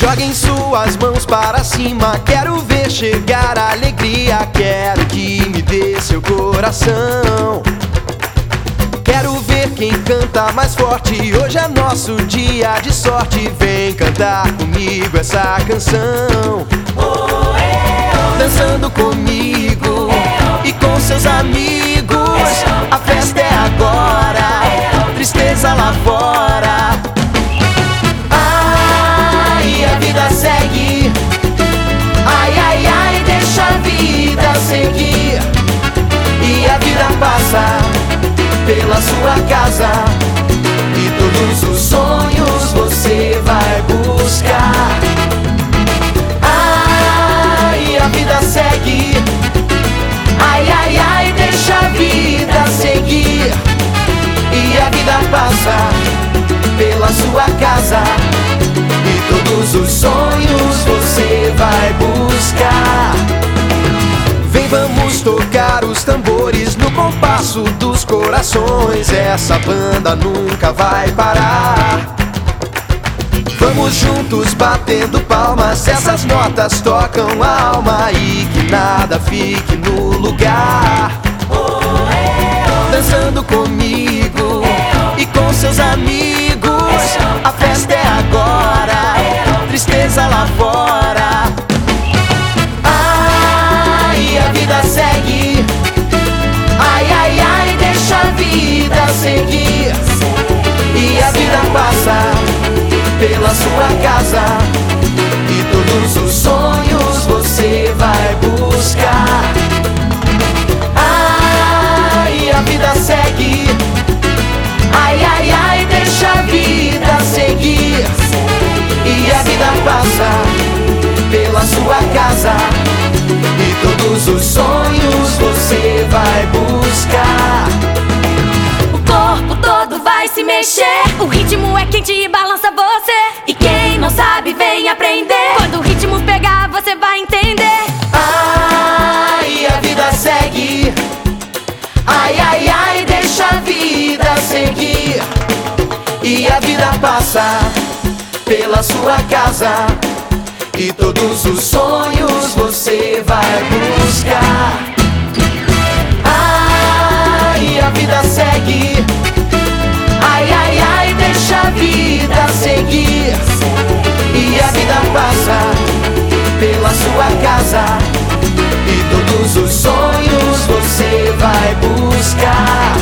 Joguem suas mãos para cima. Quero ver chegar a alegria. Quero que me dê seu coração. Quero ver quem canta mais forte. Hoje é nosso dia de sorte. Vem cantar comigo essa canção. Dançando comigo sua casa. E todos os sonhos você vai buscar. Ai, a vida segue. Ai, ai, ai, deixa a vida seguir. E a vida passa pela sua casa. E todos os sonhos você vai buscar. Vem, vamos tocar os tambores no compasso dos corações. Essa banda nunca vai parar. Vamos juntos batendo palmas, essas notas tocam a alma e que nada fique no lugar. Dançando comigo e com seus amigos, pela sua casa. E todos os sonhos você vai buscar. Ai, a vida segue. Ai, ai, ai, deixa a vida seguir. E a vida passa pela sua casa. E todos os sonhos se mexer. O ritmo é quente e balança você. E quem não sabe, vem aprender. Quando o ritmo pegar, você vai entender. Ai, a vida segue. Ai, ai, ai, deixa a vida seguir. E a vida passa pela sua casa. E todos os sonhos você vai buscar. sorrir E a vida passa pela sua casa. E todos os sonhos você vai buscar.